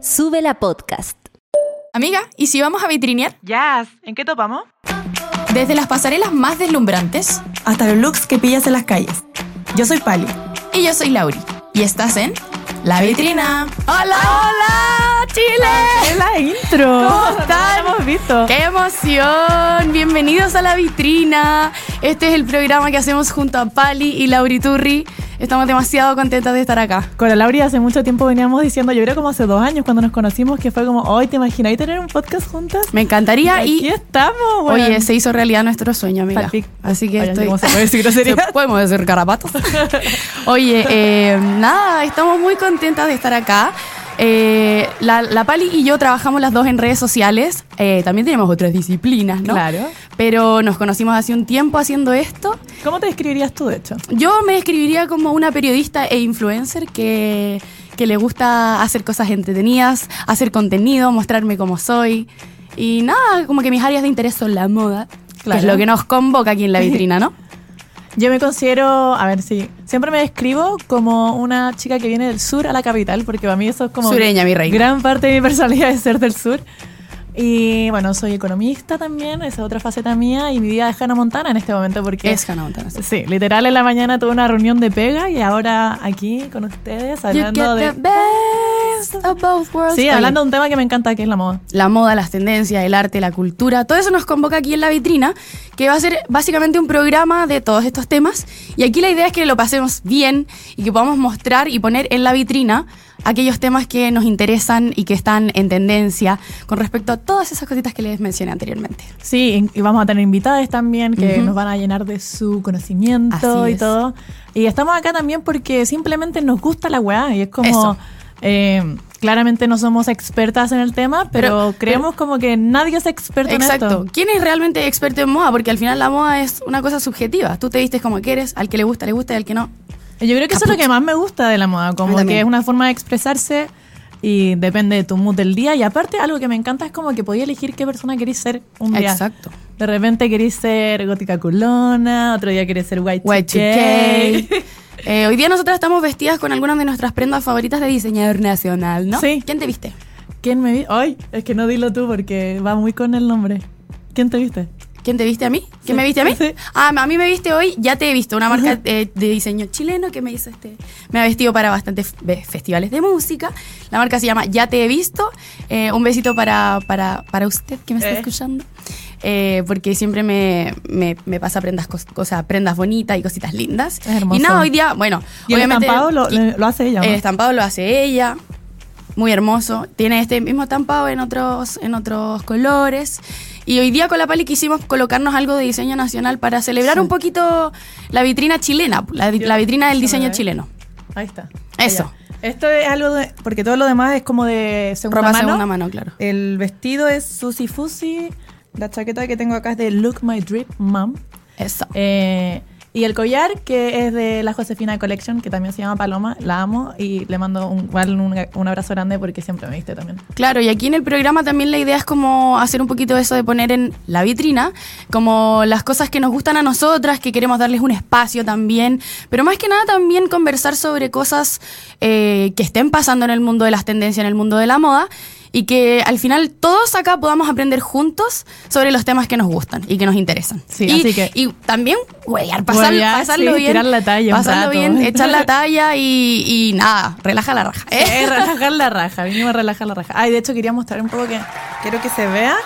Sube la podcast. Amiga, ¿y si vamos a vitrinear? Jazz, ¿en qué topamos? Desde las pasarelas más deslumbrantes hasta los looks que pillas en las calles. Yo soy Pali. y yo soy Lauri. Y estás en La Vitrina. ¡Hola! ¡Hola! ¡Chile! Es la intro. ¿Cómo están? No hemos visto. ¡Qué emoción! Bienvenidos a La Vitrina. Este es el programa que hacemos junto a Pali y Lauri Turri. Estamos demasiado contentas de estar acá. Con la Laura hace mucho tiempo veníamos diciendo, yo creo como hace dos años cuando nos conocimos, que fue como, hoy ¿te imagináis tener un podcast juntas? Me encantaría Aquí y... estamos, weón. Oye, se hizo realidad nuestro sueño, amiga. Así que Oye, estoy... ¿cómo se puede decir groserías? Se- Podemos decir carapatos. Oye, eh, nada, estamos muy contentas de estar acá. Eh, la, la Pali y yo trabajamos las dos en redes sociales. Eh, también tenemos otras disciplinas, ¿no? Claro. Pero nos conocimos hace un tiempo haciendo esto. ¿Cómo te describirías tú, de hecho? Yo me describiría como una periodista e influencer que, que le gusta hacer cosas entretenidas, hacer contenido, mostrarme cómo soy. Y nada, como que mis áreas de interés son la moda, que Claro. es lo que nos convoca aquí en la vitrina, ¿no? Yo me considero, a ver si, siempre me describo como una chica que viene del sur a la capital, porque para mí eso es como... Sureña, mi reina. Gran parte de mi personalidad es ser del sur. Y bueno, soy economista también, esa es otra faceta mía, y mi vida es Hannah Montana en este momento, porque... Es Hannah Montana, sí. Sí, literal en la mañana tuve una reunión de pega y ahora aquí con ustedes You hablando de... the best of both worlds. Sí, Oye, hablando de un tema que me encanta, que es la moda. La moda, las tendencias, el arte, la cultura, todo eso nos convoca aquí en la vitrina, que va a ser básicamente un programa de todos estos temas. Y aquí la idea es que lo pasemos bien y que podamos mostrar y poner en la vitrina aquellos temas que nos interesan y que están en tendencia con respecto a todas esas cositas que les mencioné anteriormente. Sí, y vamos a tener invitadas también que Ujú. nos van a llenar de su conocimiento Así y es. todo. Y estamos acá también porque simplemente nos gusta la weá y es como... Eso. Eh, claramente no somos expertas en el tema, pero, Pero- creemos como que nadie es experto en Exacto. esto. ¿Quién es realmente experto en moda? Porque al final la moda es una cosa subjetiva. Tú te vistes como quieres, al que le gusta, le gusta y al que no. Yo creo que eso es lo que más me gusta de la moda, como que es una forma de expresarse y depende de tu mood del día. Y aparte, algo que me encanta es como que podías elegir qué persona querés ser un día. Exacto. De repente querés ser gótica culona, otro día querés ser white, Y2K. Eh, hoy día nosotras estamos vestidas con algunas de nuestras prendas favoritas de diseñador nacional, ¿no? Sí. ¿Quién te viste? ¿Quién me vi? Ay, es que no dilo tú porque va muy con el nombre. ¿Quién te viste? ¿Quién te viste a mí? ¿Quién Sí, me viste a mí? sí. Ah, a mí me viste hoy, ya te he visto, una marca de diseño chileno que me hizo este. Me ha vestido para bastantes fe- festivales de música. La marca se llama Ya te he visto. Eh, un besito para, para, para usted que me está Eh. escuchando. Eh, porque siempre me, me, me pasa prendas, cos- cosas, prendas bonitas y cositas lindas. Es hermoso. Y nada, hoy día, bueno, Y el obviamente. estampado lo, hace ella. ¿no? El estampado lo hace ella. Muy hermoso. Tiene este mismo estampado en otros, en otros colores. Y hoy día con la Pali quisimos colocarnos algo de diseño nacional para celebrar Sí. un poquito la vitrina chilena, la, la vitrina del diseño chileno. Ahí está. Eso. Allá. Esto es algo de. Porque todo lo demás es como de segunda Ropa mano. segunda mano, claro. El vestido es Susi Fusi. La chaqueta que tengo acá es de Look My Drip Mom. Eso. Eh, y el collar, que es de la Josefina Collection, que también se llama Paloma, la amo y le mando un, un, un abrazo grande porque siempre me viste también. Claro, y aquí en el programa también la idea es como hacer un poquito eso de poner en la vitrina, como las cosas que nos gustan a nosotras, que queremos darles un espacio también, pero más que nada también conversar sobre cosas eh, que estén pasando en el mundo de las tendencias, en el mundo de la moda, y que al final todos acá podamos aprender juntos sobre los temas que nos gustan y que nos interesan. Sí, y, así que- y también huevear, pasar- pasarlo sí, bien. tirar la talla Pasarlo bien, echar la talla y, y nada, relaja la raja. ¿eh? Eh, relajar la raja, vinimos a relajar la raja. Ay, de hecho quería mostrar un poco que quiero que se vea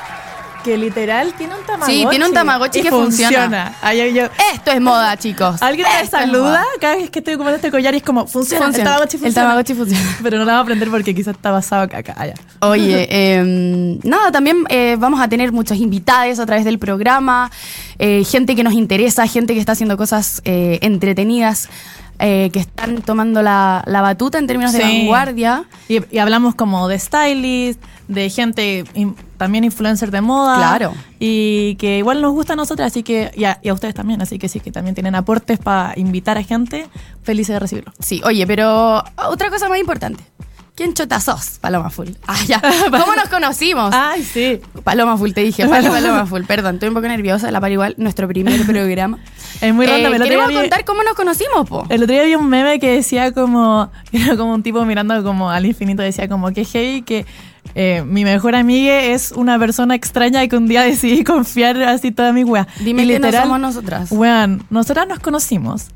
que literal tiene un tamagotchi. Sí, tiene un Tamagotchi que funciona. Ay, ay, yo- Esto es moda, chicos. Alguien me saluda cada vez que estoy ocupando este collar y es como, funciona, Funciona. el Tamagotchi El funciona. Tamagotchi funciona. Pero no la vamos a aprender porque quizás está basado acá, acá, allá. Oye, eh, nada, también eh, vamos a tener muchos invitados a través del programa, eh, gente que nos interesa, gente que está haciendo cosas eh, entretenidas, eh, que están tomando la, la batuta en términos de vanguardia. Y, y hablamos como de stylist, de gente in- también influencer de moda. Claro. Y que igual nos gusta a nosotras, así que, y a, y a ustedes también, así que sí, que también tienen aportes para invitar a gente, felices de recibirlo. Sí, oye, pero otra cosa más importante. ¿Quién chota sos? Paloma Full. Ah, ya. ¿Cómo nos conocimos? Ay, sí. Paloma Full, te dije. Paloma Full. Perdón, estoy un poco nerviosa. La Pali igual, nuestro primer programa. Es muy random. Eh, queremos día vi- contar cómo nos conocimos, po. El otro día vi un meme que decía como, era como un tipo mirando como al infinito, decía como que heavy que eh, mi mejor amiga es una persona extraña y que un día decidí confiar así toda mi wea. Dime y que no somos nosotras. Weón, nosotras nos conocimos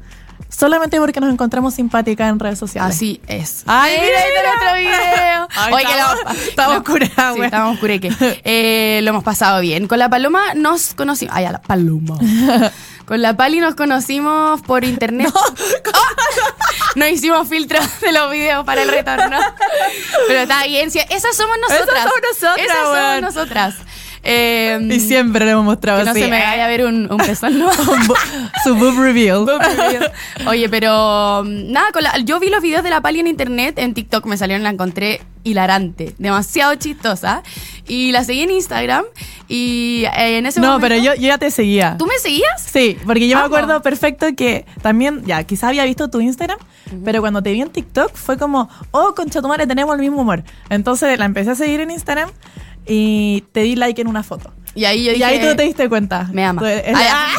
solamente porque nos encontramos simpáticas en redes sociales. Así es. Ay, ¡Ay, mira, este otro video! Ay, Oye, que estamos- lo- estamos lo- curadas, Sí, estamos cureque. Eh, lo hemos pasado bien. Con la Paloma nos conocimos. Ay, a la Paloma. Con la Pali nos conocimos por internet. No, hicimos filtros de los videos para el retorno. Pero está bien. esas somos nosotras. Esas somos nosotras, Esas somos nosotras. Eh, Y siempre lo hemos mostrado que no así. se me vaya a ver un, un pezón. ¿no? Su boob reveal. Oye, pero mm, nada, con la- yo vi los videos de la Pali en internet, en TikTok me salieron, la encontré hilarante, demasiado chistosa. Y la seguí en Instagram y eh, en ese No, momento... pero yo, yo ya te seguía. ¿Tú me seguías? Sí, porque yo me acuerdo perfecto que también, ya, quizá había visto tu Instagram, pero cuando te vi en TikTok fue como, oh, concha tu madre, tenemos el mismo humor. Entonces la empecé a seguir en Instagram y te di like en una foto. Y ahí yo y dije... ahí tú te diste cuenta. Me ama. Eres- Ah,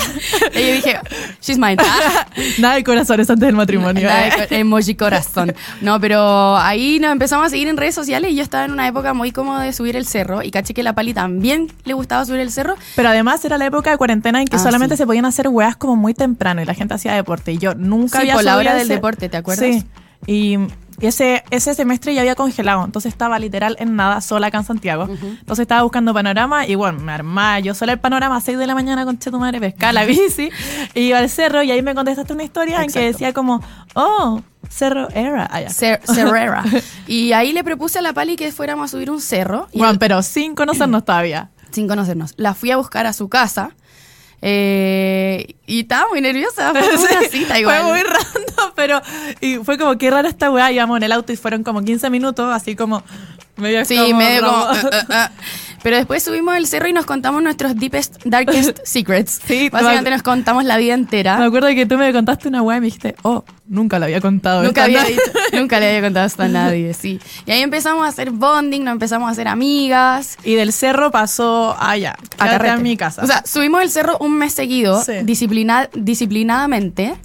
ya. y yo dije, she's mine. Ah. Nada de corazones antes del matrimonio. Nada ¿eh? de emoji corazón. No, pero ahí nos empezamos a seguir en redes sociales y yo estaba en una época muy cómoda de subir el cerro y caché que la Pali también le gustaba subir el cerro. Pero además era la época de cuarentena en que Ah, solamente sí. se podían hacer weas como muy temprano y la gente hacía deporte. Y yo nunca Sí, había por la hora del deporte, ¿te acuerdas? Sí. Y y ese, ese semestre ya había congelado, entonces estaba literal en nada, sola acá en Santiago. Entonces estaba buscando panorama y bueno, me armaba yo sola el panorama a 6 de la mañana con tu madre, pescaba la bici, y iba al cerro y ahí me contestaste una historia en que decía como, oh, cerro era. Ah, ya. Cer- Cerrera. y ahí le propuse a la Pali que fuéramos a subir un cerro. Y Bueno, pero sin conocernos todavía. sin conocernos. La fui a buscar a su casa. eh, y estaba muy nerviosa. Fue una cita igual. Fue muy random, pero y fue como qué rara esta weá. Íbamos en el auto y fueron como 15 minutos, así como medio Sí, como medio como. eh, eh, eh. Pero después subimos el cerro y nos contamos nuestros deepest, darkest secrets. Sí, Básicamente me- nos contamos la vida Me entera. acuerdo que tú me contaste una weá y me dijiste, oh, nunca la había contado. Nunca había dicho, nunca le había contado esto a nadie, sí. Y ahí empezamos a hacer bonding, nos empezamos a hacer amigas. Y del cerro pasó allá, a a mi casa. O sea, subimos el cerro un mes seguido, Sí. disciplina- disciplinadamente.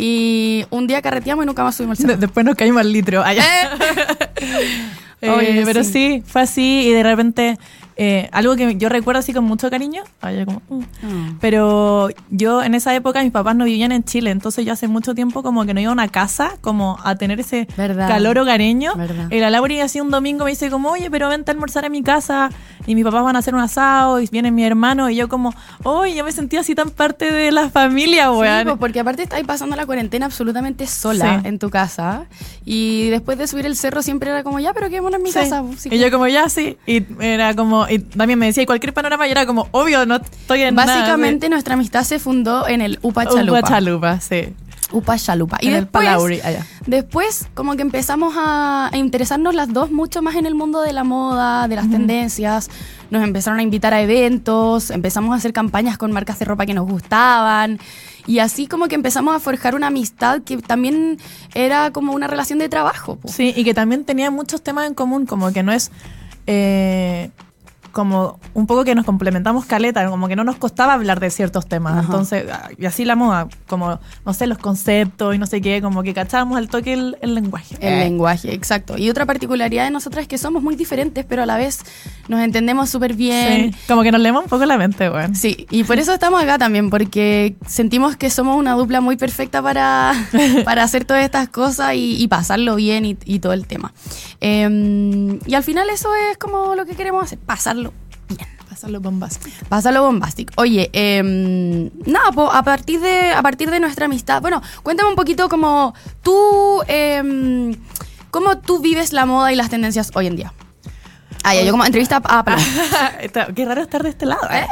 Y un día carreteamos y nunca más subimos el De- cerro. después nos caímos al litro allá. Eh, Oye, pero sí. sí. fue así y de repente eh, algo que yo recuerdo así con mucho cariño. como, mm. Ah. Pero yo en esa época mis papás no vivían en Chile, entonces yo hace mucho tiempo como que no iba a una casa como a tener ese Verdad. calor hogareño. Verdad. Y la Laura así un domingo me dice como, oye, pero vente a almorzar a mi casa y mis papás van a hacer un asado y viene mi hermano y yo como, oye, yo me sentía así tan parte de la familia, Sí, weón. pues, porque aparte estáis pasando la cuarentena absolutamente sola Sí. en tu casa. Y después de subir el cerro siempre era como, ya, pero quedémonos en mi Sí. casa. pues, y yo como ya sí y era como y también me decía "¿Y cualquier panorama y era como obvio no estoy en Básicamente nuestra amistad se fundó en el Upa Chalupa. Upa chalupa sí Upa Chalupa. Y En el después, Palauri, allá. después como que empezamos a, a interesarnos las dos mucho más en el mundo de la moda, de las tendencias. Nos empezaron a invitar a eventos, empezamos a hacer campañas con marcas de ropa que nos gustaban. Y así como que empezamos a forjar una amistad que también era como una relación de trabajo. po. sí y que también tenía muchos temas en común como que no es eh, como un poco que nos complementamos caleta, como que no nos costaba hablar de ciertos temas. Ajá. Entonces, ah, y así la moda, como, no sé, los conceptos y no sé qué, como que cachábamos al toque el, el lenguaje. El Eh. lenguaje, exacto. Y otra particularidad de nosotras es que somos muy diferentes, pero a la vez nos entendemos súper bien. Sí, como que nos leemos un poco la mente, weón. Sí, y por eso estamos acá también, porque sentimos que somos una dupla muy perfecta para, para hacer todas estas cosas y, y pasarlo bien y, y todo el tema. Eh, y al final eso es como lo que queremos hacer, pasarlo bien. Pasarlo bombástico. Pásalo bombastic. Oye, eh, nada, po, a partir de a partir de nuestra amistad, bueno, cuéntame un poquito como tú, eh, cómo tú vives la moda y las tendencias hoy en día. Ah, ya, yo como entrevista a Pablo. Qué raro estar de este lado. ¿eh?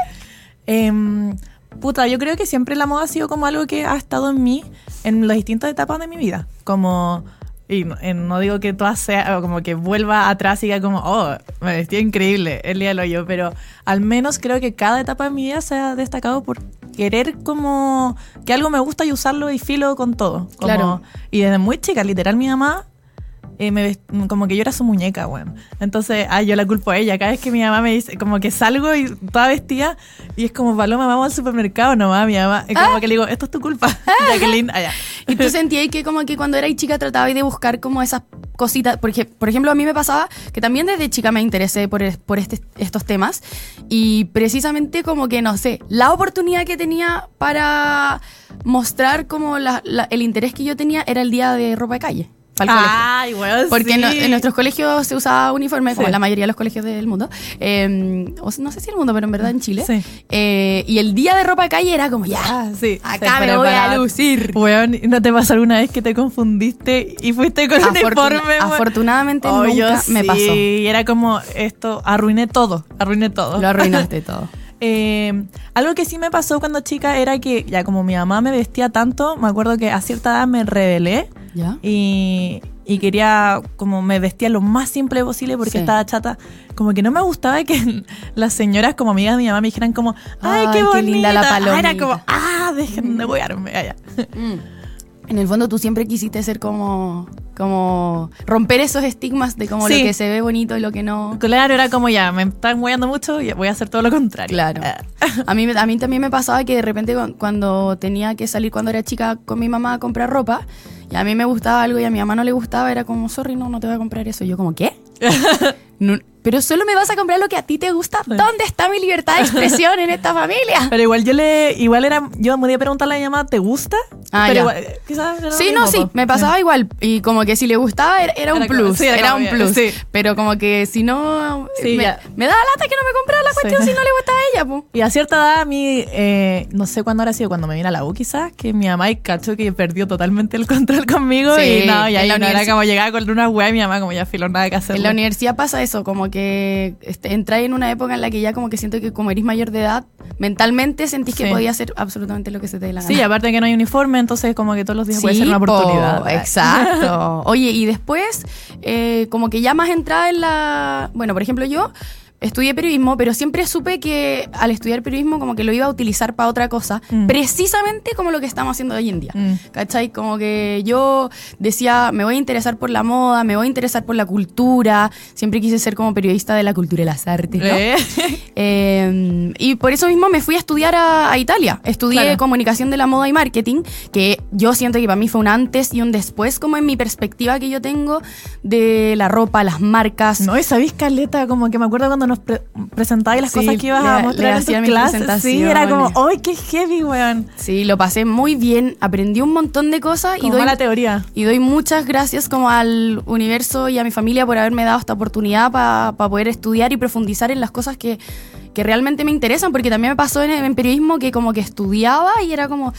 Em, puta, yo creo que siempre la moda ha sido como algo que ha estado en mí en las distintas etapas de mi vida. Como, y no, en- no digo que todas sea, como que vuelva atrás y diga como, oh, me vestía increíble el día del hoyo, pero al menos creo que cada etapa de mi vida se ha destacado por querer como que algo me gusta y usarlo y filo con todo. Como- Claro. Y desde muy chica, literal, mi mamá eh, me como que yo era su muñeca, weón. Entonces, ah, yo la culpo a ella. Cada vez que mi mamá me dice, como que salgo y toda vestida, y es como, Paloma, vamos al supermercado nomás, mi mamá. Y como que le digo, esto es tu culpa, Jacqueline. Allá. Y tú sentías que como que cuando erais chica trataba de buscar como esas cositas, porque por ejemplo a mí me pasaba que también desde chica me interesé por, es- por este- estos temas y precisamente como que no sé, la oportunidad que tenía para mostrar como la- la- el interés que yo tenía era el día de ropa de calle. Para el colegio. Ay, weón, Porque en, sí. en nuestros colegios se usaba uniforme, como Sí. en la mayoría de los colegios del mundo. Eh, o sea, no sé si el mundo, pero en verdad en Chile. Sí. Eh, y el día de ropa de calle era como, ya, Ah, sí. acá me voy a lucir. Weón, ¿no te pasó alguna vez que te confundiste y fuiste con Afortuna- uniforme? afortunadamente Oh, yo nunca me pasó. Y era como esto, arruiné todo, arruiné todo. Lo arruinaste todo. Eh, algo que sí me pasó cuando chica era que ya como mi mamá me vestía tanto, me acuerdo que a cierta edad me rebelé ¿Ya? y, y quería como me vestía lo más simple posible porque Sí. estaba chata. Como que no me gustaba que las señoras como amigas de mi mamá me dijeran como, ay, Ay, qué qué bonita. linda la Ah, Era como, ah, dejen de wearme. allá. En el fondo tú siempre quisiste ser como, como romper esos estigmas de como Sí. lo que se ve bonito y lo que no. Claro, era como ya, me están weando mucho y voy a hacer todo lo contrario. Claro. Ah. A mí, a mí también me pasaba que de repente cu- cuando tenía que salir cuando era chica con mi mamá a comprar ropa, y a mí me gustaba algo y a mi mamá no le gustaba, era como, sorry, no, no te voy a comprar eso. Y yo como, ¿qué? No, pero solo me vas a comprar lo que a ti te gusta. ¿Dónde está mi libertad de expresión en esta familia? Pero igual yo le, igual era, yo me podía preguntarle a mi mamá, ¿te gusta? Ah, Pero ya. igual, eh, quizás era Sí, no, sí, me pasaba igual. Y como que si le gustaba era, era un Era plus. sí, era un bien, plus. sí. Pero como que si no. Sí, me, ya. me da lata que no me comprara la cuestión si no le gustaba a ella, po. Y a cierta edad, a mí, eh, no sé cuándo habrá sido, cuando me vine a la U quizás, que mi mamá y cacho que perdió totalmente el control conmigo. Y no, y ahí no era como llegaba con una web y mi mamá como ya filo nada que hacer. En la universidad pasa eso, como que este, entráis en una época en la que ya como que siento que como eres mayor de edad, mentalmente sentís que Sí. podías hacer absolutamente lo que se te dé la gana. Sí, aparte de que no hay uniforme, entonces como que todos los días puede Sí, ser una po, oportunidad. exacto. Oye, y después, eh, como que ya más entrada en la. Bueno, por ejemplo, yo estudié periodismo, pero siempre supe que al estudiar periodismo, como que lo iba a utilizar para otra cosa, Mm. precisamente como lo que estamos haciendo hoy en día. Mm. ¿Cachai? Como que yo decía, me voy a interesar por la moda, me voy a interesar por la cultura. Siempre quise ser como periodista de la cultura y las artes, ¿no? Eh. Eh, y por eso mismo me fui a estudiar a, a Italia. Estudié Claro. comunicación de la moda y marketing, que yo siento que para mí fue un antes y un después, como en mi perspectiva que yo tengo de la ropa, las marcas. No, y sabéis, Caleta, como que me acuerdo cuando nos pre presentabais las Sí, cosas que ibas le- a mostrar en tus clases. Sí, era como. ¡ay, qué heavy, weón! Sí, lo pasé muy bien, aprendí un montón de cosas y Como doy, mala teoría. y doy muchas gracias como al universo y a mi familia por haberme dado esta oportunidad para poder estudiar y profundizar en las cosas que, que realmente me interesan, porque también me pasó en, en periodismo que como que estudiaba y era como...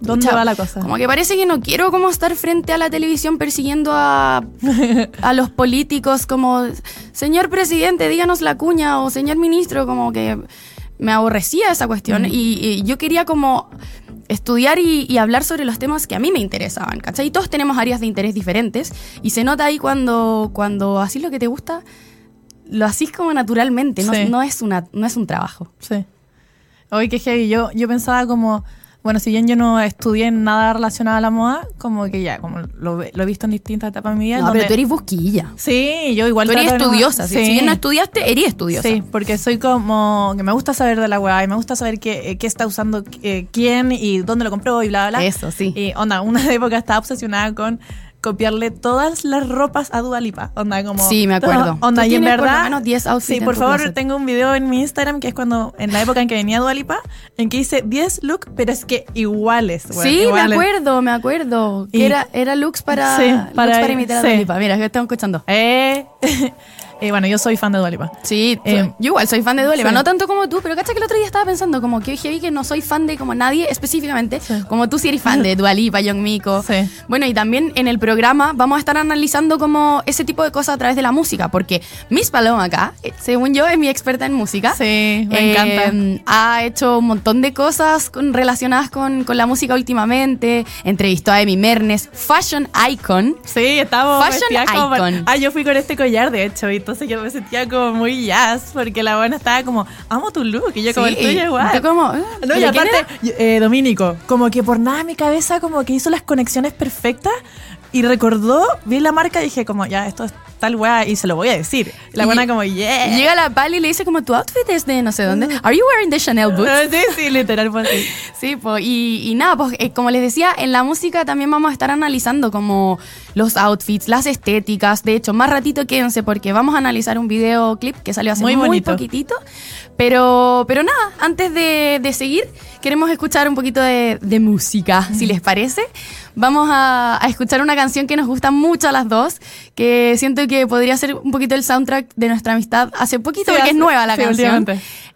¿Dónde va la cosa? Como que parece que no quiero como estar frente a la televisión persiguiendo a, a los políticos como, señor presidente, díganos la cuña o señor ministro, como que me aborrecía esa cuestión y, y yo quería como estudiar y, y hablar sobre los temas que a mí me interesaban, ¿cachai? Y todos tenemos áreas de interés diferentes y se nota ahí cuando, cuando así lo que te gusta, lo hacís como naturalmente, no, Sí. no, es, una, no es un trabajo. Sí. Oye, qué heavy. Yo, yo pensaba como, bueno, si bien yo no estudié nada relacionado a la moda, como que ya, como lo, lo he visto en distintas etapas de mi vida. No, donde- pero tú eres busquilla. Sí, yo igual Tú eres no- estudiosa. Sí. Si bien no estudiaste, eres estudiosa. Sí, porque soy como que me gusta saber de la weá y me gusta saber qué, eh, qué está usando eh, quién y dónde lo compró y bla, bla, bla. Eso, sí. Y onda, una época estaba obsesionada con copiarle todas las ropas a Dua Lipa. Onda, como. Sí, me acuerdo. Onda, y en por verdad. lo menos 10 outfits Sí, por favor, closet. tengo un video en mi Instagram que es cuando, en la época en que venía Dua Lipa, en que hice 10 looks, pero es que iguales. Sí, me acuerdo, me acuerdo. Y- era, era looks para, Sí, looks para- imitar a sí. Dua Lipa. Mira, que estamos escuchando. Eh. Eh, bueno, yo soy fan de Dua Lipa. Sí, Eh, yo igual soy fan de Dua Lipa, sí. no tanto como tú, pero cacha que el otro día estaba pensando como que heavy que no soy fan de como nadie específicamente, Sí. como tú sí eres fan de Dua Lipa, Young Miko. Sí. Bueno, y también en el programa vamos a estar analizando como ese tipo de cosas a través de la música, porque Miss Paloma acá, eh, según yo, es mi experta en música. Sí, me Eh, encanta. Ha hecho un montón de cosas con- relacionadas con, con la música últimamente. Entrevistó a Amy Mernes, fashion icon. Sí, estábamos Fashion como... icon. Ah, yo fui con este collar, de hecho, y entonces yo me sentía como muy jazz, porque la buena estaba como, amo tu look, y yo como el Sí, tuyo igual. tú como, ah, No, y ¿pero quién aparte, eh, Dominico, como que por nada mi cabeza como que hizo las conexiones perfectas y recordó, vi la marca y dije como, ya, esto es tal weá y se lo voy a decir. La buena como, yeah. Llega la Pali y le dice como tu outfit es de no sé dónde. Are you wearing the Chanel boots? Sí, sí, literal fue así. Sí, pues, y, y nada, pues eh, como les decía, en la música también vamos a estar analizando como los outfits, las estéticas. De hecho, más ratito quédense porque vamos a analizar un videoclip que salió hace Muy muy, poquitito. Pero, pero nada, antes de, de seguir, queremos escuchar un poquito de, de música, si les parece. Vamos a, a escuchar una canción que nos gusta mucho a las dos, que siento que podría ser un poquito el soundtrack de nuestra amistad hace poquito, Sí, porque hace- es nueva la sí, canción.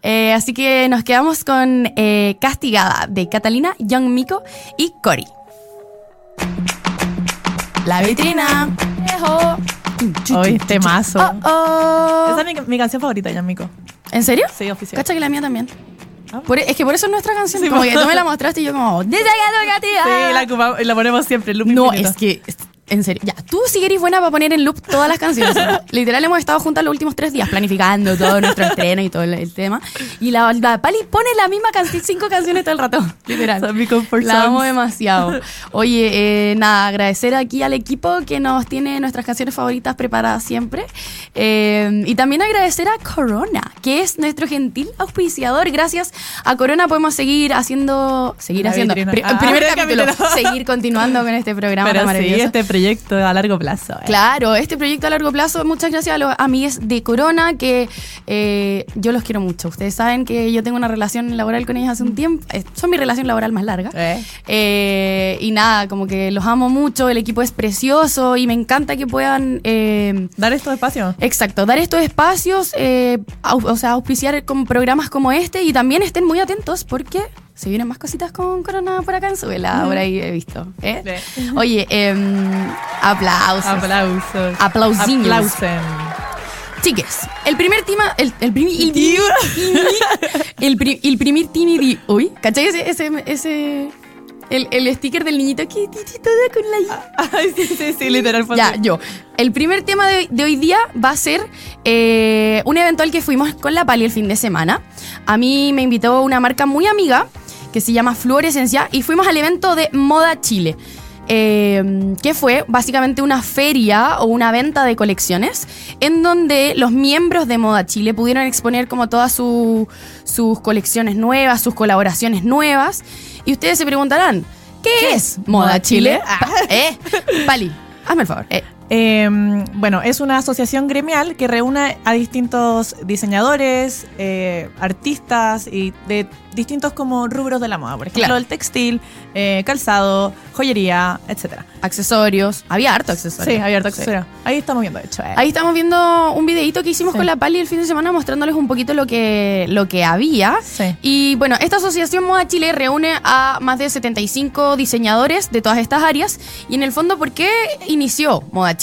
Eh, así que nos quedamos con eh, Castigada de Catalina, Young Miko y Cory. La vitrina. Ejo. Hoy, temazo. Oh, oh. Esa es mi, mi canción favorita, Yamiko. ¿En serio? Sí, oficial. Cacha que la mía también. Ah. Por- es que por eso es nuestra canción. Sí, como que tú me la mostraste y yo como... "Desagado, Castigada". Sí, la, ocupamos- y la ponemos siempre, loop No, infinito. es que... En serio, ya, tú sí eres buena para poner en loop todas las canciones. Literal, hemos estado juntas los últimos tres días planificando todo nuestro estreno y todo el, el tema. Y la, la Pali pone la misma canción, cinco canciones todo el rato. Literal. La amo demasiado. Oye, eh, nada, agradecer aquí al equipo que nos tiene nuestras canciones favoritas preparadas siempre. Eh, y también agradecer a Corona, que es nuestro gentil auspiciador. Gracias a Corona podemos seguir haciendo, seguir La haciendo, Ah, primer capítulo, capítulo. seguir continuando con este programa Pero tan sí, maravilloso. este proyecto a largo plazo. eh. Claro, este proyecto a largo plazo, muchas gracias a los amigos de Corona, que eh, yo los quiero mucho. Ustedes saben que yo tengo una relación laboral con ellos hace un tiempo, eh, son mi relación laboral más larga. Eh. Y nada, como que los amo mucho, el equipo es precioso y me encanta que puedan... Dar estos espacios. Exacto, dar estos espacios, o sea, auspiciar con programas como este y también estén muy atentos porque se vienen más cositas con Corona por acá en Suela, por ahí he visto. ¿eh? Sí. Oye, em, aplausos. Aplausos. Aplausiños. Aplausen. Chiques, el primer tema, el, el, primi- el, el, pri- el primer tini uy, ¿cachai ese, ese, ese el, el sticker del niñito que toda con la Ay, sí, sí, sí, literal. ya, yo. El primer tema de, de hoy día va a ser eh, un evento al que fuimos con la Pali el fin de semana. A mí me invitó una marca muy amiga que se llama Fluorescencia y fuimos al evento de Moda Chile. eh, que fue básicamente una feria o una venta de colecciones en donde los miembros de Moda Chile pudieron exponer como todas su- sus colecciones nuevas, sus colaboraciones nuevas. Y ustedes se preguntarán, ¿qué, es Moda Chile? Chile? Pa- ¿Eh? Pali, hazme el favor. eh. Eh, bueno, es una asociación gremial que reúne a distintos diseñadores, eh, artistas y de distintos como rubros de la moda. Por ejemplo, Claro. el textil, eh, calzado, joyería, etcétera. accesorios. Había harto accesorios. Sí, abierto Sí. accesorio. Ahí estamos viendo, de hecho. eh. Ahí estamos viendo un videito que hicimos Sí. con la Pali el fin de semana mostrándoles un poquito lo que, lo que había. Sí. Y bueno, esta asociación Moda Chile reúne a más de 75 diseñadores de todas estas áreas. Y en el fondo, ¿por qué inició Moda Chile?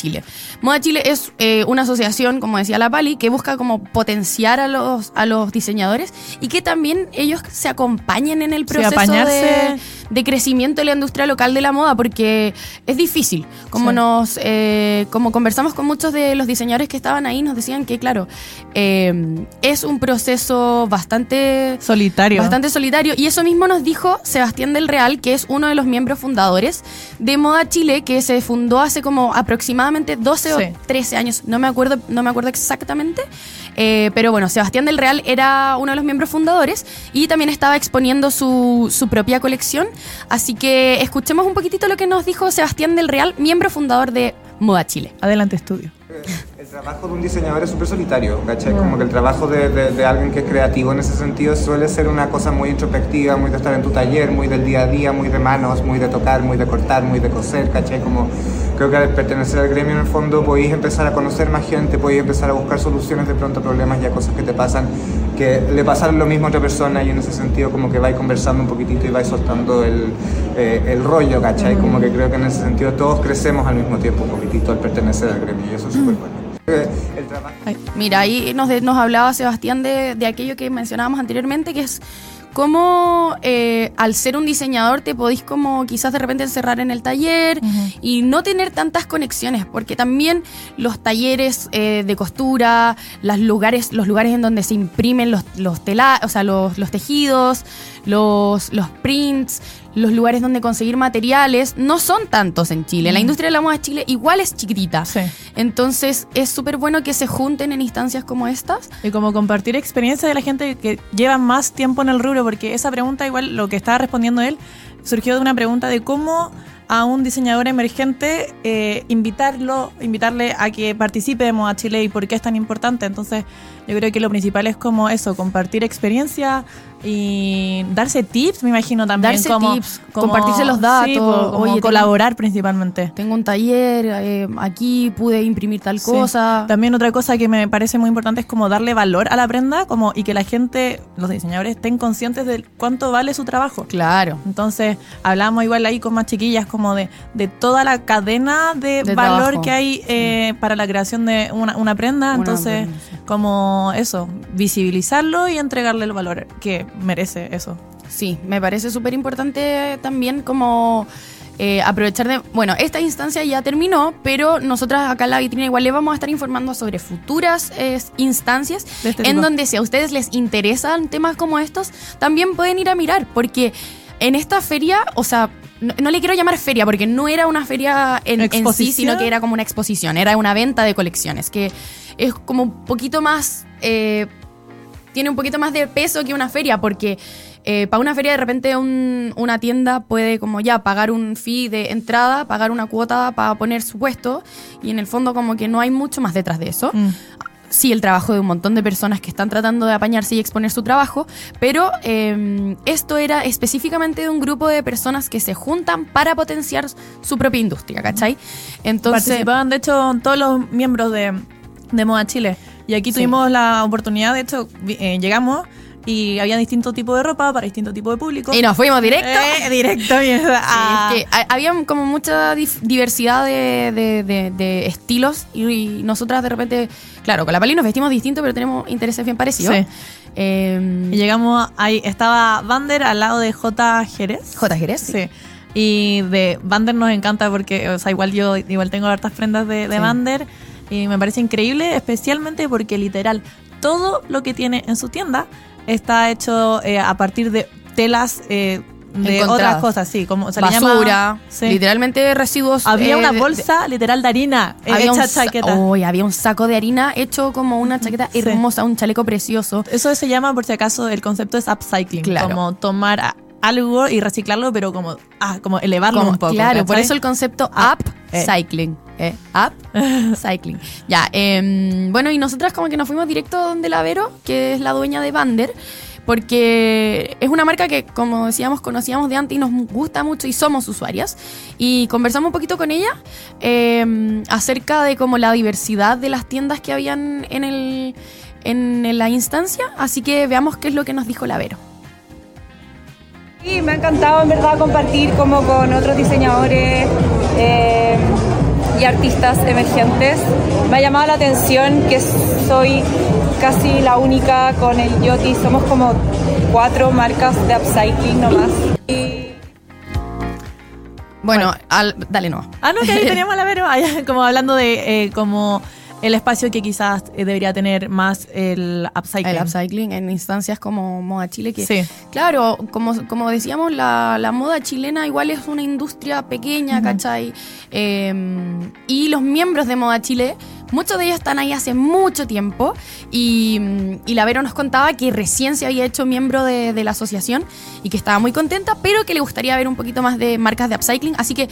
Moda Chile es eh, una asociación, como decía la Pali, que busca como potenciar a los, a los diseñadores y que también ellos se acompañen en el Sí, proceso apañarse. de, de crecimiento de la industria local de la moda, porque es difícil. Como Sí. nos, eh, como conversamos con muchos de los diseñadores que estaban ahí, nos decían que, claro, eh, es un proceso bastante Solitario. Bastante solitario. Y eso mismo nos dijo Sebastián del Real, que es uno de los miembros fundadores de Moda Chile, que se fundó hace como aproximadamente 12 Sí. o 13 años. No me acuerdo, no me acuerdo exactamente. Eh, pero bueno, Sebastián del Real era uno de los miembros fundadores y también estaba exponiendo su, su propia colección. Así que escuchemos un poquitito lo que nos dijo Sebastián del Real, miembro fundador de Moda Chile. Adelante, estudio. El trabajo de un diseñador es súper solitario, ¿cachai? Como que el trabajo de, de- de alguien que es creativo en ese sentido suele ser una cosa muy introspectiva, muy de estar en tu taller, muy del día a día, muy de manos, muy de tocar, muy de cortar, muy de coser, ¿cachai? Como creo que al pertenecer al gremio en el fondo podéis empezar a conocer más gente, podéis empezar a buscar soluciones de pronto a problemas y a cosas que te pasan, que le pasan lo mismo a otra persona y en ese sentido como que vais conversando un poquitito y vais soltando el, eh, el rollo, ¿cachai? Como que creo que en ese sentido todos crecemos al mismo tiempo un poquitito al pertenecer al gremio y eso es súper bueno. Creo que El trabajo... Mira, ahí nos, nos hablaba Sebastián de, de aquello que mencionábamos anteriormente, que es cómo eh, al ser un diseñador te podéis como quizás de repente encerrar en el taller y no tener tantas conexiones, porque también los talleres eh, de costura, las lugares, los lugares en donde se imprimen los, los tela, o sea, los, los tejidos, los, los prints, los lugares donde conseguir materiales no son tantos en Chile. La industria de la moda de Chile igual es chiquitita. Sí. Entonces es súper bueno que se junten en instancias como estas. Y como compartir experiencia de la gente que lleva más tiempo en el rubro, porque esa pregunta, igual lo que estaba respondiendo él, surgió de una pregunta de cómo a un diseñador emergente eh, invitarlo, invitarle a que participe de Moda Chile y por qué es tan importante. Entonces, yo creo que lo principal es como eso, compartir experiencia y darse tips, me imagino también. Darse como, tips, compartirse los datos. sí, po, como Oye, colaborar principalmente. Tengo un taller, eh, aquí pude imprimir tal Sí. cosa. También otra cosa que me parece muy importante es como darle valor a la prenda como, y que la gente, los diseñadores, estén conscientes de cuánto vale su trabajo. Claro. Entonces, hablamos igual ahí con más chiquillas como de, de toda la cadena de, De valor trabajo, que hay eh, para la creación de una, una prenda. Una Entonces, prenda, como eso, visibilizarlo y entregarle el valor que merece eso. Sí, me parece súper importante también como eh, aprovechar de... Bueno, esta instancia ya terminó, pero nosotras acá en la vitrina igual le vamos a estar informando sobre futuras eh, instancias este en tipo. donde si a ustedes les interesan temas como estos, también pueden ir a mirar, porque en esta feria, o sea... No, no le quiero llamar feria porque no era una feria en, en sí, sino que era como una exposición, era una venta de colecciones, que es como un poquito más eh, tiene un poquito más de peso que una feria, porque para una feria de repente un- una tienda puede como ya pagar un fee de entrada, pagar una cuota para poner su puesto, y en el fondo como que no hay mucho más detrás de eso. Mm. Sí, el trabajo de un montón de personas que están tratando de apañarse y exponer su trabajo, pero eh, esto era específicamente de un grupo de personas que se juntan para potenciar su propia industria, ¿cachai? Entonces, Participaban, de hecho, todos los miembros de, de Moda Chile. Y aquí Sí. tuvimos la oportunidad, de hecho, eh, llegamos y había distintos tipos de ropa para distintos tipos de público. y nos fuimos directo. Eh, directo, mierda. Sí, Ah. es que ha- había como mucha diversidad de, de- de- de estilos y, y nosotras de repente, claro, con la Pali nos vestimos distinto, pero tenemos intereses bien parecidos. Sí. Eh, Y llegamos, ahí estaba Vander al lado de J. Jerez. J. Jerez. sí. Sí. Y de Vander nos encanta porque, o sea, igual yo igual tengo hartas prendas de, de Sí. Y me parece increíble, especialmente porque literal todo lo que tiene en su tienda está hecho eh, a partir de telas eh, de otras cosas, sí, como se le Basura, llama. Sí. literalmente residuos. Había eh, una de- bolsa literal de harina eh, había hecha un chaqueta. Había un saco de harina hecho como una chaqueta Sí. hermosa, un chaleco precioso. Eso se llama, por si acaso, el concepto es upcycling. Claro. Como tomar algo y reciclarlo, pero como, ah, como elevarlo Como- un poco. claro, por eso el concepto Ah, up eh. cycling. Eh, up cycling. Ya, em, bueno, y nosotras como que nos fuimos directo donde la Vero, que es la dueña de Bander, porque es una marca que, como decíamos, conocíamos de antes y nos gusta mucho y somos usuarias. Y conversamos un poquito con ella em, acerca de como la diversidad de las tiendas que habían en, el, en la instancia. Así que veamos qué es lo que nos dijo la Vero. Sí, me ha encantado en verdad compartir como con otros diseñadores eh, y artistas emergentes. Me ha llamado la atención que soy casi la única con el Yoti. Somos como cuatro marcas de upcycling nomás. Y Bueno, al- dale no. Ah, no, que ahí teníamos la Vero, ahí, como hablando de eh, como el espacio que quizás eh, debería tener más el upcycling. El upcycling en instancias como Moda Chile, que Sí. claro, como, como decíamos, la, la moda chilena igual es una industria pequeña, ¿cachai? Eh, y los miembros de Moda Chile, muchos de ellos están ahí hace mucho tiempo y, y la Vero nos contaba que recién se había hecho miembro de, de la asociación y que estaba muy contenta, pero que le gustaría ver un poquito más de marcas de upcycling, así que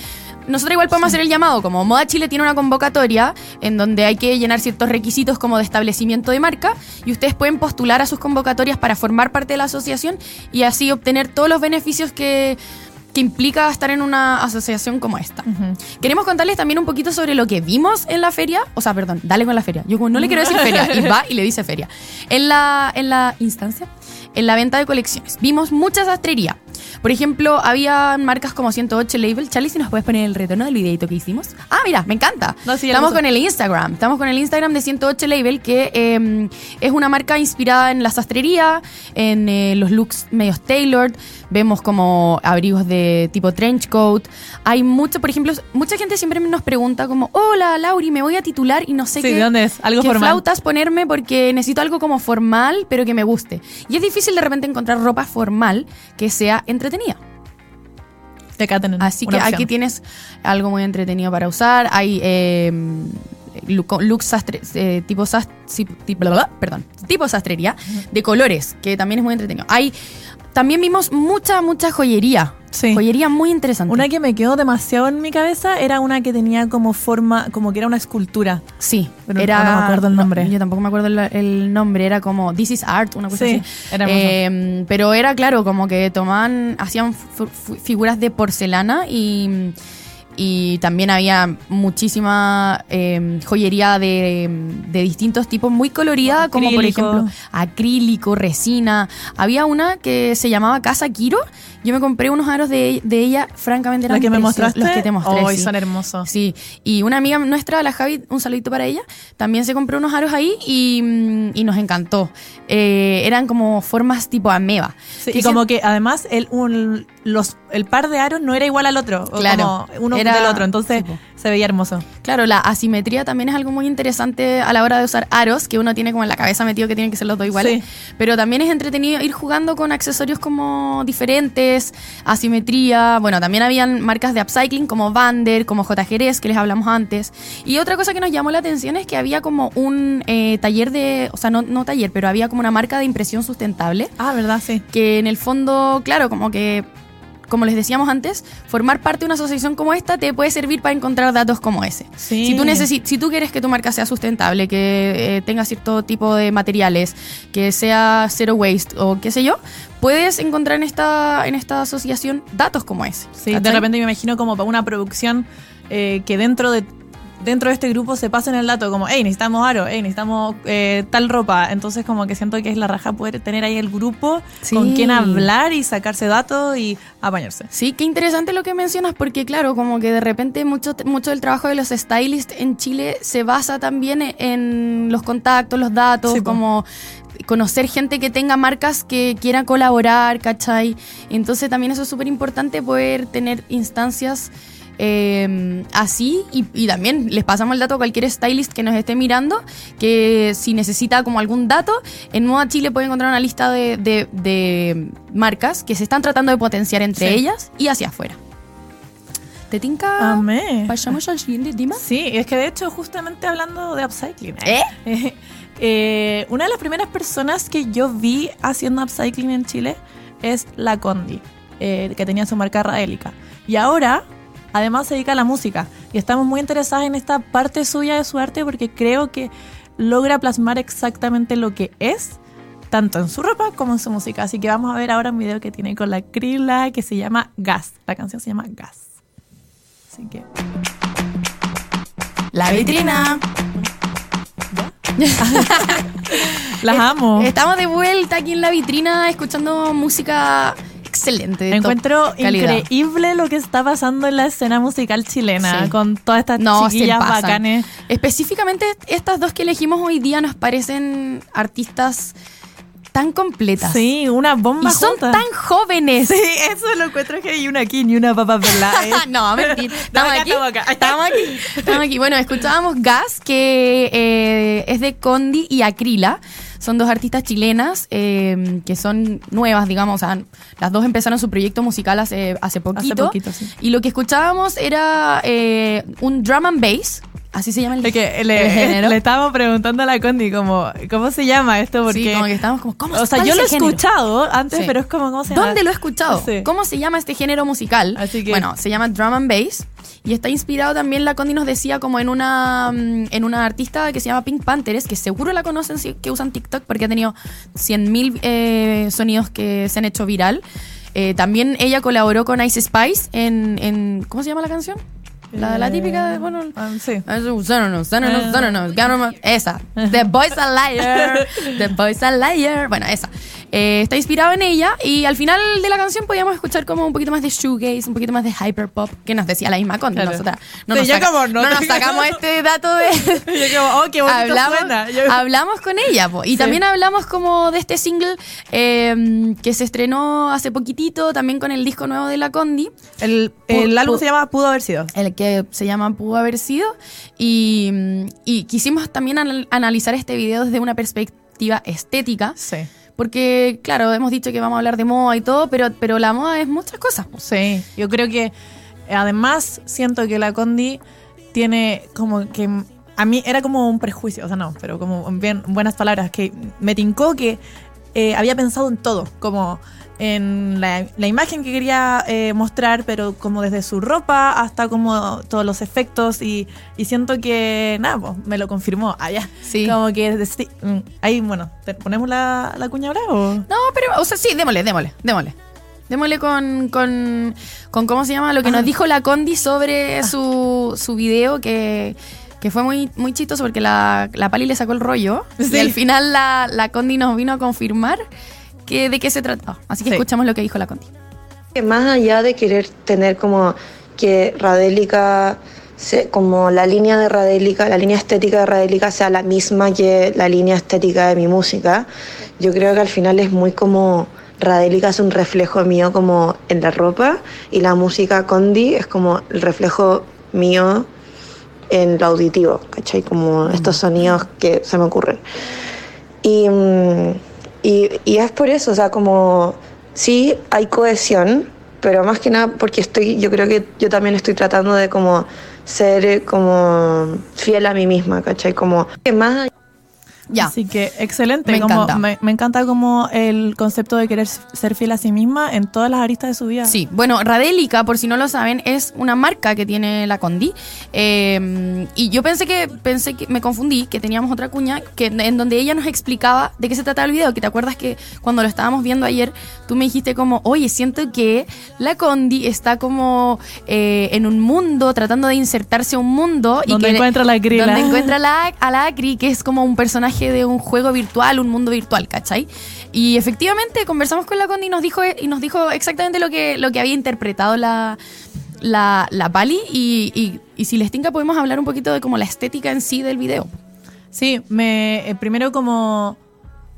nosotros igual podemos hacer el llamado, como Moda Chile tiene una convocatoria en donde hay que llenar ciertos requisitos como de establecimiento de marca y ustedes pueden postular a sus convocatorias para formar parte de la asociación y así obtener todos los beneficios que, que implica estar en una asociación como esta. Queremos contarles también un poquito sobre lo que vimos en la feria, o sea, perdón, dale con la feria. Yo como no le quiero decir feria y va y le dice feria. En la, en la instancia, en la venta de colecciones, vimos mucha sastrería. Por ejemplo, había marcas como 108 Label. Charlie, si nos puedes poner el retorno del videito que hicimos. Ah, mira, me encanta. No, sí, ya Estamos con el Instagram. Estamos con el Instagram de 108 Label, que eh, es una marca inspirada en la sastrería, en eh, los looks medios tailored. Vemos como abrigos de tipo trench coat. Hay mucho, por ejemplo, mucha gente siempre nos pregunta como, hola, Lauri, me voy a titular y no sé Sí, qué. ¿de dónde es? Algo qué formal. flautas ponerme porque necesito algo como formal, pero que me guste. Y es difícil de repente encontrar ropa formal que sea entretenida. Tenemos Así que opción. aquí tienes algo muy entretenido para usar. Hay eh, look- look sastre, eh, tipo, sas- sí, tipo, bla, bla, perdón, tipo sastrería de colores, que también es muy entretenido. Hay también vimos mucha, mucha joyería. Sí. Joyería muy interesante. Una que me quedó demasiado en mi cabeza era una que tenía como forma, como que era una escultura. Sí, Pero era. no me acuerdo el nombre. yo tampoco me acuerdo el, el nombre, era como This is Art, una cosa Sí, así. era. Eh, pero era claro, como que tomaban, hacían figuras de porcelana y, y también había muchísima eh, joyería de, de distintos tipos, muy colorida, como por ejemplo acrílico, resina. Había una que se llamaba Casa Quiro. Yo me compré unos aros de, de ella, francamente eran ¿La que me mostraste? Los que te mostré. Ay, sí. son hermosos. Sí, y una amiga nuestra, la Javi, un saludito para ella, también se compró unos aros ahí y, mm, y nos encantó. Eh, eran como formas tipo ameba. Sí, y como que además el, un- los, el par de aros no era igual al otro. Claro, como uno era- del otro. Entonces. Se veía hermoso. Claro, la asimetría también es algo muy interesante a la hora de usar aros, que uno tiene como en la cabeza metido que tienen que ser los dos iguales. Sí. Pero también es entretenido ir jugando con accesorios como diferentes, asimetría. Bueno, también habían marcas de upcycling como Vander, como J. Jerez, que les hablamos antes. Y otra cosa que nos llamó la atención es que había como un eh, taller de, o sea, no, no taller, pero había como una marca de impresión sustentable Ah, ¿verdad? Sí. que en el fondo, claro, como que, como les decíamos antes, formar parte de una asociación como esta te puede servir para encontrar datos como ese. Sí. Si tú si tú quieres que tu marca sea sustentable, que eh, tenga cierto tipo de materiales, que sea zero waste o qué sé yo, puedes encontrar en esta, en esta asociación datos como ese. Sí, de repente me imagino como para una producción eh, que dentro de dentro de este grupo se pasen el dato como, hey, necesitamos aro, hey, necesitamos eh, tal ropa. Entonces como que siento que es la raja poder tener ahí el grupo Sí. con quien hablar y sacarse datos y apañarse. Sí, qué interesante lo que mencionas, porque claro, como que de repente mucho, mucho del trabajo de los stylists en Chile se basa también en los contactos, los datos, Sí, como conocer gente que tenga marcas que quiera colaborar, ¿cachai? Entonces también eso es súper importante poder tener instancias eh, así y, y también les pasamos el dato a cualquier stylist que nos esté mirando que si necesita como algún dato en Moda Chile puede encontrar una lista de, de- de marcas que se están tratando de potenciar entre Sí. ellas y hacia afuera ¿te tinca? Amé. ¿Pasamos al siguiente tema? Sí, es que de hecho justamente hablando de upcycling. ¿Eh? eh, una de las primeras personas que yo vi haciendo upcycling en Chile es la Condi, eh, que tenía su marca Raélica. Y ahora, además, se dedica a la música. Y estamos muy interesadas en esta parte suya de su arte porque creo que logra plasmar exactamente lo que es, tanto en su ropa como en su música. Así que vamos a ver ahora un video que tiene con la Krila que se llama Gas. La canción se llama Gas. Así que... La vitrina. Las amo. Estamos de vuelta aquí en la vitrina escuchando música excelente. Encuentro calidad. increíble lo que está pasando en la escena musical chilena Sí. con todas estas No, chiquillas bacanes. Específicamente estas dos que elegimos hoy día nos parecen artistas tan completas. Sí, una bomba Y son juntas. tan jóvenes. Sí, eso lo encuentro que hay una aquí ni una pelada. ¿eh? no, mentira. Estamos aquí. Estamos aquí. Estamos aquí. Bueno, escuchábamos Gas, que eh, es de Condi y Acrila. Son dos artistas chilenas eh, que son nuevas, digamos. O sea, las dos empezaron su proyecto musical hace, hace poquito. poquito, sí. Y lo que escuchábamos era eh, un drum and bass. Así se llama el, Es que el le, género. le estábamos preguntando a la Condi como, ¿cómo se llama esto? Porque, sí, como que estábamos como, ¿cómo o sea, yo lo he género? escuchado antes, Sí. pero es como, ¿cómo se llama? ¿Dónde lo he escuchado? Sí. ¿Cómo se llama este género musical? Así que- Bueno, se llama drum and bass y está inspirado también, la Condi nos decía, como en una, mm, en una artista que se llama Pink Panthers, que seguro la conocen si- que usan TikTok porque ha tenido 100.000 eh, sonidos que se han hecho viral. Eh, también ella colaboró con Ice Spice en, en- ¿cómo se llama la canción? La, la típica de, bueno, Ah, sí. esa. The Boys a Liar. The Boys a Liar. Bueno, esa. Eh, está inspirado en ella y al final de la canción podíamos escuchar como un poquito más de shoegaze, un poquito más de hyperpop, que nos decía la misma Conde. Claro. Nosotras no, Sí, nos, yo saca- como no nos sacamos este dato de... Yo como, oh, qué hablamos, suena. Yo- hablamos con ella po. y Sí. también hablamos como de este single eh, que se estrenó hace poquitito también con el disco nuevo de la Condi el, el álbum se llama Pudo haber sido. el que se llama Pudo haber sido. Y, y quisimos también anal- analizar este video desde una perspectiva estética, Sí. Porque claro, hemos dicho que vamos a hablar de moda y todo, pero, pero la moda es muchas cosas. Sí, yo creo que además siento que la Condi tiene como que a mí era como un prejuicio, o sea, no, pero como en bien buenas palabras, que me tincó que eh, había pensado en todo, como en la, la imagen que quería eh, mostrar, pero como desde su ropa hasta como todos los efectos y, y siento que, nada, pues, me lo confirmó allá. Sí. Como que desde- mm, ahí, bueno, ¿te ¿ponemos la, la cuña ahora o...? No, pero, o sea, sí, démosle, démosle, démosle. Démosle con, con, con ¿cómo se llama? Lo que nos dijo la Condi sobre su, su video, que, que fue muy, muy chistoso porque la, la Pali le sacó el rollo. Sí. Y al final la, la Condi nos vino a confirmar que, de qué se trataba. Así que Sí. escuchamos lo que dijo la Condi. que más allá de querer tener como que Radélica, como la línea de Radélica, la línea estética de Radélica sea la misma que la línea estética de mi música, yo creo que al final es muy como Radélica es un reflejo mío como en la ropa y la música Condi es como el reflejo mío en lo auditivo, ¿cachai? Como estos sonidos que se me ocurren. Y, mm, y, es por eso, o sea, como sí hay cohesión, pero más que nada porque estoy, yo creo que yo también estoy tratando de como ser eh, como fiel a mí misma, ¿cachai? Como Ya. Así que excelente. Me como, encanta. Me, me encanta como el concepto de querer ser fiel a sí misma en todas las aristas de su vida. Sí, bueno, Radélica, por si no lo saben, es una marca que tiene la Condi. Eh, y yo pensé que, pensé que me confundí, que teníamos otra cuña, que en donde ella nos explicaba de qué se trataba el video. Que te acuerdas que cuando lo estábamos viendo ayer, tú me dijiste como, oye, siento que la Condi está como eh, en un mundo, tratando de insertarse a un mundo. Donde y que, encuentra la Grilla. Donde encuentra la, a la Acri, que es como un personaje de un juego virtual, un mundo virtual, ¿cachai? Y efectivamente conversamos con la Condi y nos dijo, y nos dijo exactamente lo que, lo que había interpretado la, la, la Pali. Y, y- y si les tinca, podemos hablar un poquito de como la estética en sí del video. Sí, me eh, primero como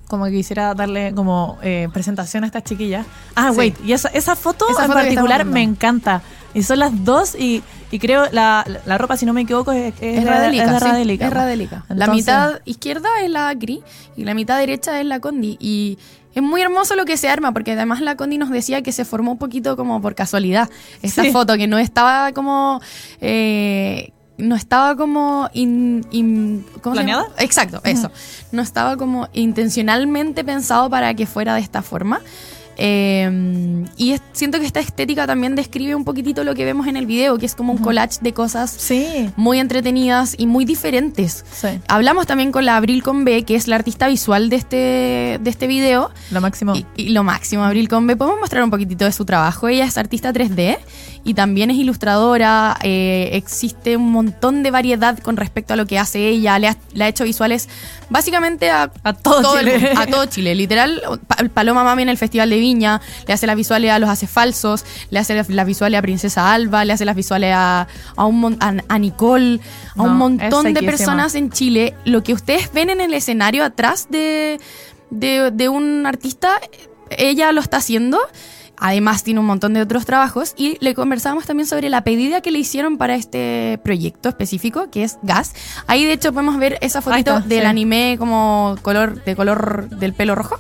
como que quisiera darle como eh, presentación a estas chiquillas. Ah, Sí. wait, y esa, esa foto Esa en foto particular me encanta. Y son las dos y, y creo la, la, la ropa, si no me equivoco, es, es Es Radélica. es de sí, Radélica. es Radélica. La Entonces- mitad izquierda es la Acri y la mitad derecha es la Condi. Y es muy hermoso lo que se arma, porque además la Condi nos decía que se formó un poquito como por casualidad. Esta Sí. foto que no estaba como. eh, no estaba como. in- in- ¿cómo se llama? ¿Planeada? Exacto, eso. No estaba como intencionalmente pensado para que fuera de esta forma. Eh, y es- siento que esta estética también describe un poquitito lo que vemos en el video, que es como un collage de cosas Sí, muy entretenidas y muy diferentes. sí, Hablamos también con la Abril Combe, que es la artista visual de este, de este video. lo máximo. Y, y lo máximo, Abril Combe. Podemos mostrar un poquitito de su trabajo. Ella es artista 3D y también es ilustradora. eh, existe un montón de variedad con respecto a lo que hace ella. Le ha, le ha hecho visuales básicamente a, A todo el Chile. mundo, a todo Chile. Literal, Pa- Paloma Mami en el Festival de Le hace las visuales a los Hace Falsos. Le hace las, visuales a Princesa Alba. Le hace las visuales a, a, un, a, a Nicole. A No, un montón de personas en Chile. Lo que ustedes ven en el escenario atrás de, de, de un artista, ella lo está haciendo. Además tiene un montón de otros trabajos y le conversábamos también sobre la pedida que le hicieron para este proyecto específico, que es Gas. Ahí de hecho podemos ver esa fotito está, del sí. anime como color de color del pelo rojo.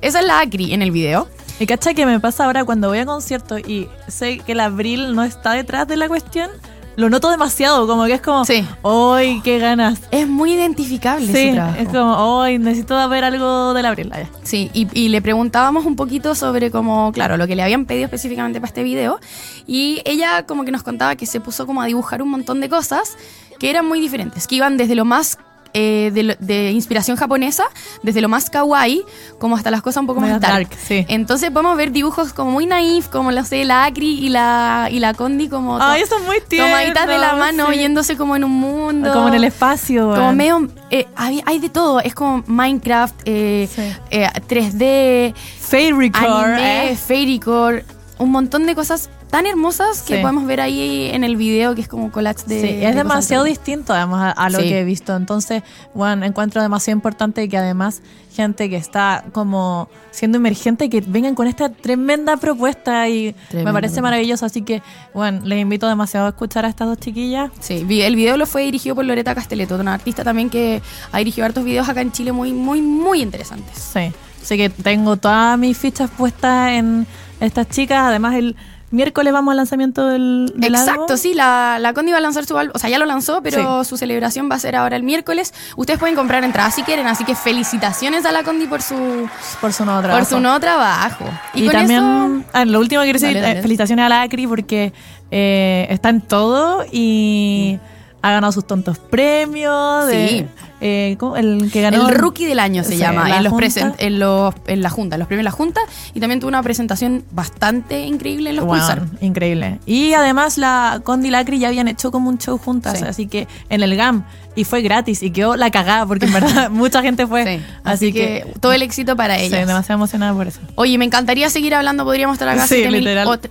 Esa es la Acri en el video. Y cacha que me pasa ahora cuando voy a conciertos y sé que la Abril no está detrás de la cuestión, lo noto demasiado, como que es como, Sí. ¡ay, qué ganas! Es muy identificable Sí, es como, ¡ay, necesito ver algo de la Abril! Ah, ya. Sí, y, y le preguntábamos un poquito sobre como, claro, lo que le habían pedido específicamente para este video. Y ella como que nos contaba que se puso como a dibujar un montón de cosas que eran muy diferentes, que iban desde lo más eh, de, inspiración japonesa, desde lo más kawaii, como hasta las cosas un poco Medio más dark. dark, sí. Entonces podemos ver dibujos como muy naif, como lo sé, la Acri y la, y la Condi como ¡Ay, eso es muy tierno! tomaditas de la mano, sí. yéndose como en un mundo. Como en el espacio. Como medio. eh, hay, hay de todo. Es como Minecraft, eh, Sí. eh, 3D, Fairy Core, anime, eh. Fairycore. Un montón de cosas tan hermosas que Sí. podemos ver ahí en el video, que es como collage de. Sí, de es cosas demasiado distinto además a, a lo Sí. que he visto. Entonces, bueno, encuentro demasiado importante que además gente que está como siendo emergente que vengan con esta tremenda propuesta y Tremenda me parece maravilloso. Así que, bueno, les invito demasiado a escuchar a estas dos chiquillas. Sí, el video lo fue dirigido por Loreta Casteleto, una artista también que ha dirigido hartos videos acá en Chile muy, muy, muy interesantes. Sí. Así que tengo todas mis fichas puestas en estas chicas. Además, el miércoles vamos al lanzamiento del, del Exacto, álbum. sí, la, la Condi va a lanzar su álbum, o sea, ya lo lanzó, pero su celebración va a ser ahora el miércoles. Ustedes pueden comprar entradas si quieren, así que felicitaciones a la Condi por su, Por su nuevo por trabajo. su nuevo trabajo. Y, también, eso- ah, lo último que quiero decir, Dale, dale. eh, felicitaciones a la Acri porque eh, está en todo y ha ganado sus tontos premios. de- Sí. Eh, el que ganó. el rookie del año se llama, la en, los presen- en, los, en la Junta, en los premios de la Junta, y también tuvo una presentación bastante increíble en los Wow, Pulsar. increíble. Y además la Condi y la Acri ya habían hecho como un show juntas, Sí. así que en el GAM. Y fue gratis y quedó la cagada porque en verdad mucha gente fue. Sí, Así, que, todo el éxito para sí, ellas. demasiado emocionada por eso. Oye, me encantaría seguir hablando, podríamos estar acá Sí,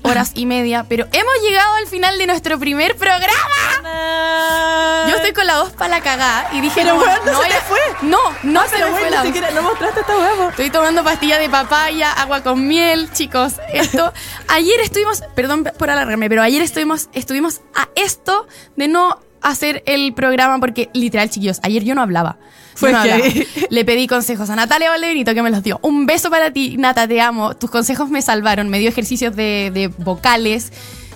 horas y media, pero hemos llegado al final de nuestro primer programa. Yo estoy con la voz para la cagada y dije, Pero, no, weón, no se te fue. No, no se Pero me fue la voz. siquiera no mostraste esta huevo. Estoy tomando pastilla de papaya, agua con miel, chicos. Esto. Ayer estuvimos, perdón por alargarme, pero ayer estuvimos, estuvimos a esto de no hacer el programa porque literal, chiquillos, ayer yo no hablaba. Yo Fue no que- hablaba. Le pedí consejos a Natalia Valdebenito que me los dio. Un beso para ti, Nata, te amo. Tus consejos me salvaron. Me dio ejercicios de, de vocales.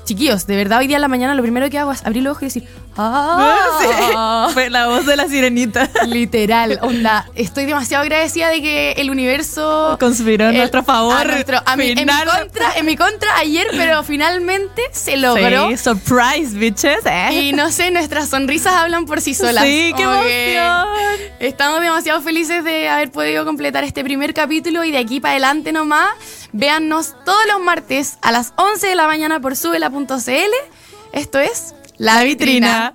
Chiquillos, de verdad, hoy día en la mañana lo primero que hago es abrir los ojos y decir, ¡Ah! Sí, fue la voz de la sirenita. Literal, onda. Estoy demasiado agradecida de que el universo Conspiró en el- nuestro favor. a nuestro- a mí- en, mi contra, en mi contra ayer, pero finalmente se logró. Sí, surprise, bitches. ¿eh? Y no sé, nuestras sonrisas hablan por sí solas. Sí, qué emoción. Estamos demasiado felices de haber podido completar este primer capítulo y de aquí para adelante nomás, véannos todos los martes a las 11 de la mañana por Esto es La Vitrina.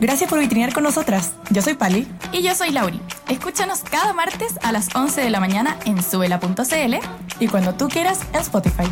Gracias por vitrinear con nosotras. Yo soy Pali. Y yo soy Lauri. Escúchanos cada martes a las 11 de la mañana en subela.cl Y cuando tú quieras en Spotify.